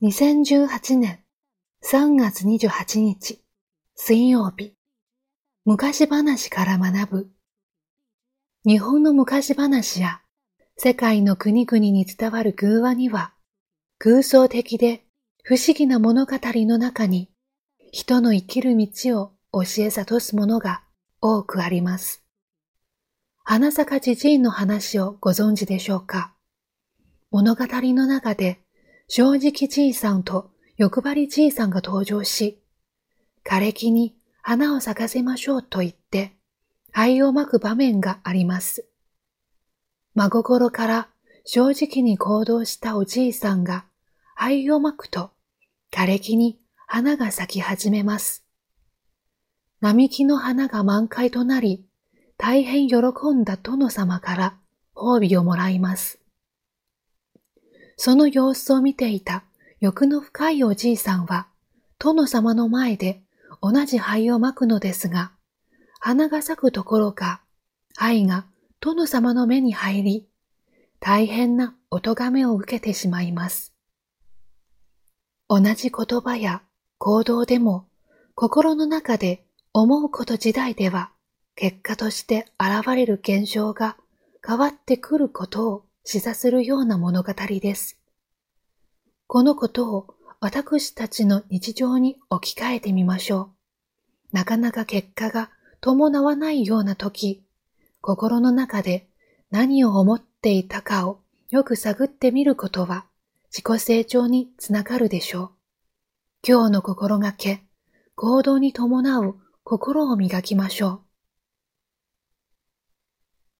2018年3月28日水曜日。昔話から学ぶ。日本の昔話や世界の国々に伝わる偶話には空想的で不思議な物語の中に人の生きる道を教え諭すものが多くあります。花坂じじいの話をご存知でしょうか？物語の中で正直じいさんと欲張りじいさんが登場し、枯れ木に花を咲かせましょうと言って、灰をまく場面があります。真心から正直に行動したおじいさんが灰をまくと枯れ木に花が咲き始めます。並木の花が満開となり、大変喜んだ殿様から褒美をもらいます。その様子を見ていた欲の深いおじいさんは、殿様の前で同じ灰をまくのですが、花が咲くところか、灰が殿様の目に入り、大変なお咎めを受けてしまいます。同じ言葉や行動でも、心の中で思うこと時代では、結果として現れる現象が変わってくることを示唆するような物語です。このことを私たちの日常に置き換えてみましょう。なかなか結果が伴わないような時、心の中で何を思っていたかをよく探ってみることは自己成長につながるでしょう。今日の心がけ、行動に伴う心を磨きましょう。